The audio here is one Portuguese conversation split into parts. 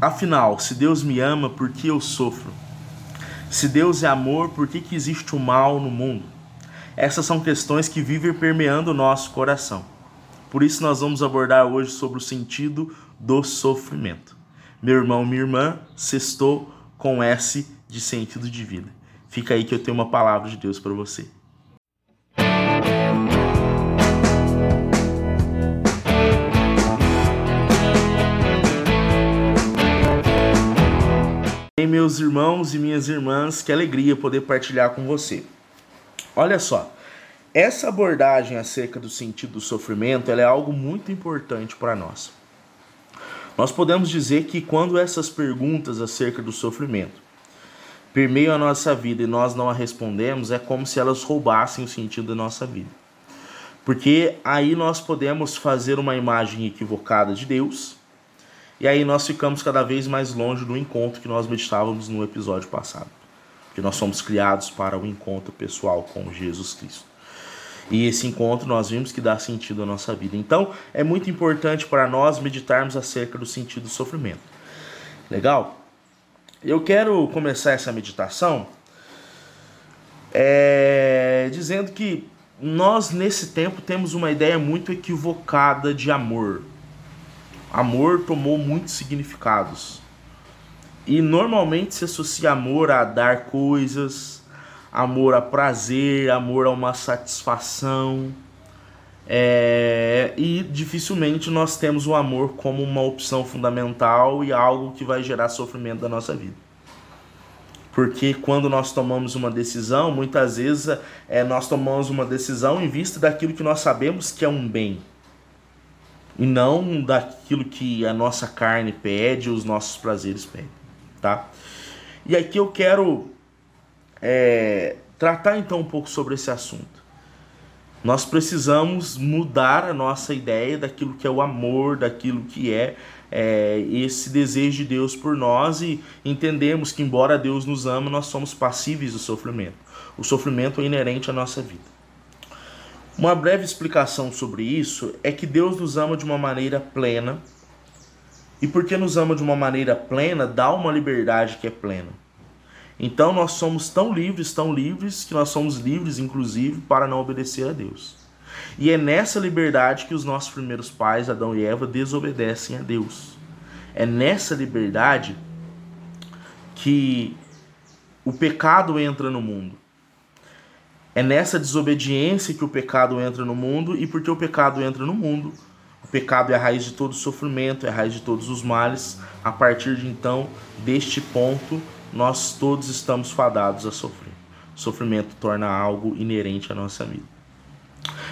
Afinal, se Deus me ama, por que eu sofro? Se Deus é amor, por que, que existe o mal no mundo? Essas são questões que vivem permeando o nosso coração. Por isso, nós vamos abordar hoje sobre o sentido do sofrimento. Meu irmão, minha irmã, sextou com S de sentido de vida. Fica aí que eu tenho uma palavra de Deus para você. Meus irmãos e minhas irmãs, que alegria poder partilhar com você. Olha só, essa abordagem acerca do sentido do sofrimento é algo muito importante para nós. Nós podemos dizer que quando essas perguntas acerca do sofrimento permeiam a nossa vida e nós não a respondemos, é como se elas roubassem o sentido da nossa vida. Porque aí nós podemos fazer uma imagem equivocada de Deus e aí nós ficamos cada vez mais longe do encontro que nós meditávamos no episódio passado. Porque nós somos criados para o encontro pessoal com Jesus Cristo. E esse encontro nós vimos que dá sentido à nossa vida. Então, é muito importante para nós meditarmos acerca do sentido do sofrimento. Legal? Eu quero começar essa meditação é, dizendo que nós, nesse tempo, temos uma ideia muito equivocada de amor. Amor tomou muitos significados. E normalmente se associa amor a dar coisas, amor a prazer, amor a uma satisfação. É, e dificilmente nós temos o amor como uma opção fundamental e algo que vai gerar sofrimento da nossa vida. Porque quando nós tomamos uma decisão, muitas vezes é, nós tomamos uma decisão em vista daquilo que nós sabemos que é um bem e não daquilo que a nossa carne pede, os nossos prazeres pedem, tá? E aqui eu quero é, tratar então um pouco sobre esse assunto. Nós precisamos mudar a nossa ideia daquilo que é o amor, daquilo que é, é esse desejo de Deus por nós e entendemos que, embora Deus nos ama, nós somos passíveis do sofrimento. O sofrimento é inerente à nossa vida. Uma breve explicação sobre isso é que Deus nos ama de uma maneira plena. E porque nos ama de uma maneira plena, dá uma liberdade que é plena. Então nós somos tão livres, tão livres, que nós somos livres, inclusive, para não obedecer a Deus. E é nessa liberdade que os nossos primeiros pais, Adão e Eva, desobedecem a Deus. É nessa liberdade que o pecado entra no mundo. É nessa desobediência que o pecado entra no mundo, e porque o pecado entra no mundo, o pecado é a raiz de todo sofrimento, é a raiz de todos os males. A partir de então, deste ponto, nós todos estamos fadados a sofrer. O sofrimento torna algo inerente à nossa vida.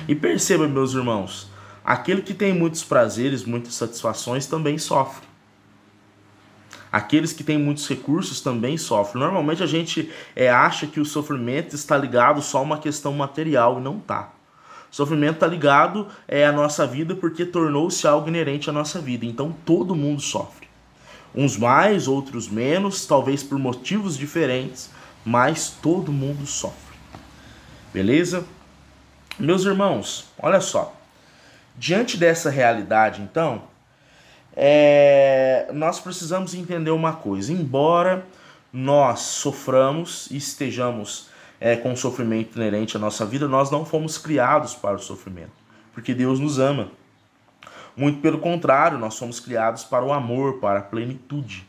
E perceba, meus irmãos, aquele que tem muitos prazeres, muitas satisfações, também sofre. Aqueles que têm muitos recursos também sofrem. Normalmente a gente é, acha que o sofrimento está ligado só a uma questão material e não. O sofrimento está ligado é, à nossa vida porque tornou-se algo inerente à nossa vida. Então todo mundo sofre. Uns mais, outros menos, talvez por motivos diferentes, mas todo mundo sofre. Beleza? Meus irmãos, olha só. Diante dessa realidade, então, é, nós precisamos entender uma coisa: embora nós soframos e estejamos é, com sofrimento inerente à nossa vida, nós não fomos criados para o sofrimento, porque Deus nos ama. Muito pelo contrário, nós somos criados para o amor, para a plenitude.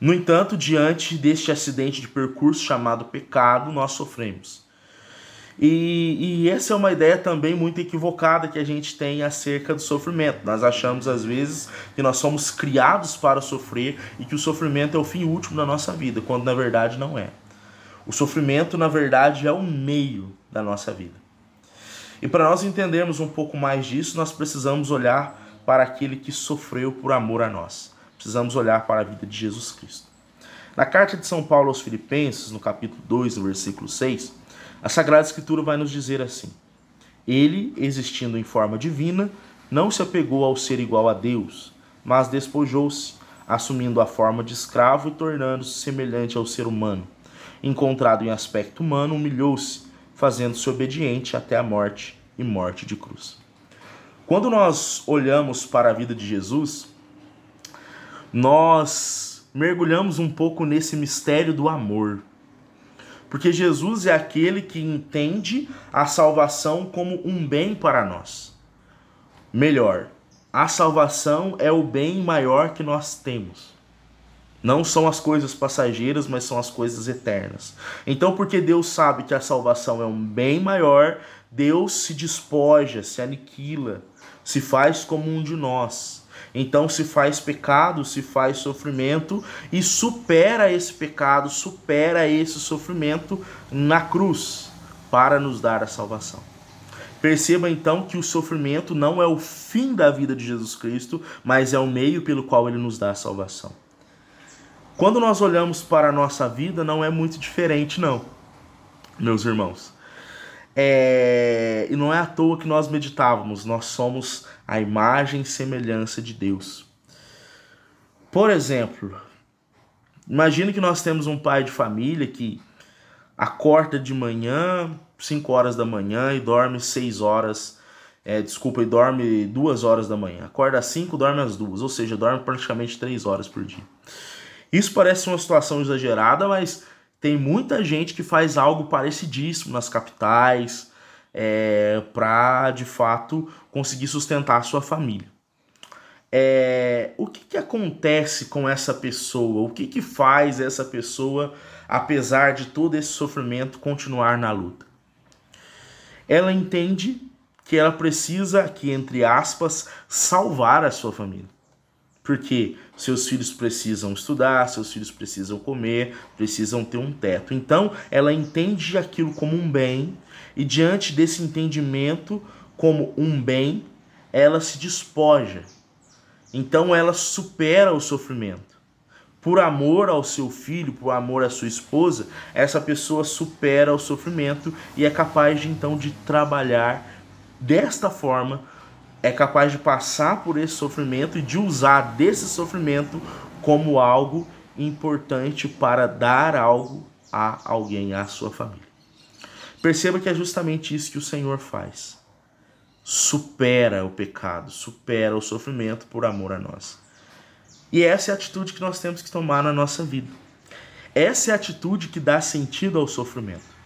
No entanto, diante deste acidente de percurso chamado pecado, nós sofremos. E, e, essa é uma ideia também muito equivocada que a gente tem acerca do sofrimento. Nós achamos às vezes que nós somos criados para sofrer e que o sofrimento é o fim último da nossa vida, quando na verdade não é. O sofrimento, na verdade, é o meio da nossa vida. E para nós entendermos um pouco mais disso, nós precisamos olhar para aquele que sofreu por amor a nós. Precisamos olhar para a vida de Jesus Cristo. Na carta de São Paulo aos Filipenses, no capítulo 2, no versículo 6, a Sagrada Escritura vai nos dizer assim: Ele, existindo em forma divina, não se apegou ao ser igual a Deus, mas despojou-se, assumindo a forma de escravo e tornando-se semelhante ao ser humano. Encontrado em aspecto humano, humilhou-se, fazendo-se obediente até a morte e morte de cruz. Quando nós olhamos para a vida de Jesus, nós mergulhamos um pouco nesse mistério do amor. Porque Jesus é aquele que entende a salvação como um bem para nós. Melhor, a salvação é o bem maior que nós temos. Não são as coisas passageiras, mas são as coisas eternas. Então, porque Deus sabe que a salvação é um bem maior, Deus se despoja, se aniquila, se faz como um de nós. Então se faz pecado, se faz sofrimento e supera esse pecado, supera esse sofrimento na cruz para nos dar a salvação. Perceba então que o sofrimento não é o fim da vida de Jesus Cristo, mas é o meio pelo qual ele nos dá a salvação. Quando nós olhamos para a nossa vida, não é muito diferente, não, meus irmãos. É... E não é à toa que nós meditávamos, nós somos a imagem e semelhança de Deus. Por exemplo, imagine que nós temos um pai de família que acorda de manhã, 5 horas da manhã e dorme 6 horas, é, desculpa, e dorme 2 horas da manhã. Acorda às 5, dorme às 2, ou seja, dorme praticamente 3 horas por dia. Isso parece uma situação exagerada, mas tem muita gente que faz algo parecidíssimo nas capitais é, para de fato conseguir sustentar a sua família. É, o que, que acontece com essa pessoa? O que, que faz essa pessoa, apesar de todo esse sofrimento, continuar na luta? Ela entende que ela precisa, aqui entre aspas, salvar a sua família. Porque seus filhos precisam estudar, seus filhos precisam comer, precisam ter um teto. Então, ela entende aquilo como um bem e diante desse entendimento como um bem, ela se despoja. Então, ela supera o sofrimento. Por amor ao seu filho, por amor à sua esposa, essa pessoa supera o sofrimento e é capaz de então de trabalhar desta forma é capaz de passar por esse sofrimento e de usar desse sofrimento como algo importante para dar algo a alguém, à sua família. Perceba que é justamente isso que o Senhor faz. Supera o pecado, supera o sofrimento por amor a nós. E essa é a atitude que nós temos que tomar na nossa vida. Essa é a atitude que dá sentido ao sofrimento.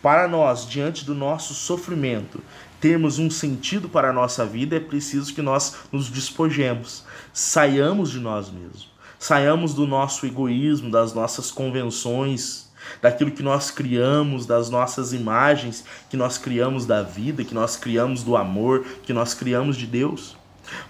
Para nós, diante do nosso sofrimento, termos um sentido para a nossa vida, é preciso que nós nos despojemos, saiamos de nós mesmos, saiamos do nosso egoísmo, das nossas convenções, daquilo que nós criamos, das nossas imagens que nós criamos da vida, que nós criamos do amor, que nós criamos de Deus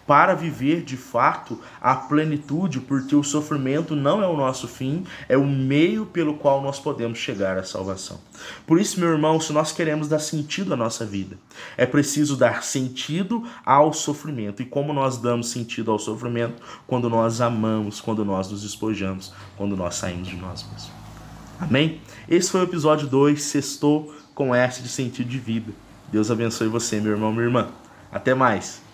para viver de fato a plenitude, porque o sofrimento não é o nosso fim, é o meio pelo qual nós podemos chegar à salvação. Por isso, meu irmão, se nós queremos dar sentido à nossa vida, é preciso dar sentido ao sofrimento. E como nós damos sentido ao sofrimento? Quando nós amamos, quando nós nos despojamos, quando nós saímos de nós mesmos. Amém? Esse foi o episódio 2, Sextou com S de sentido de vida. Deus abençoe você, meu irmão, minha irmã. Até mais.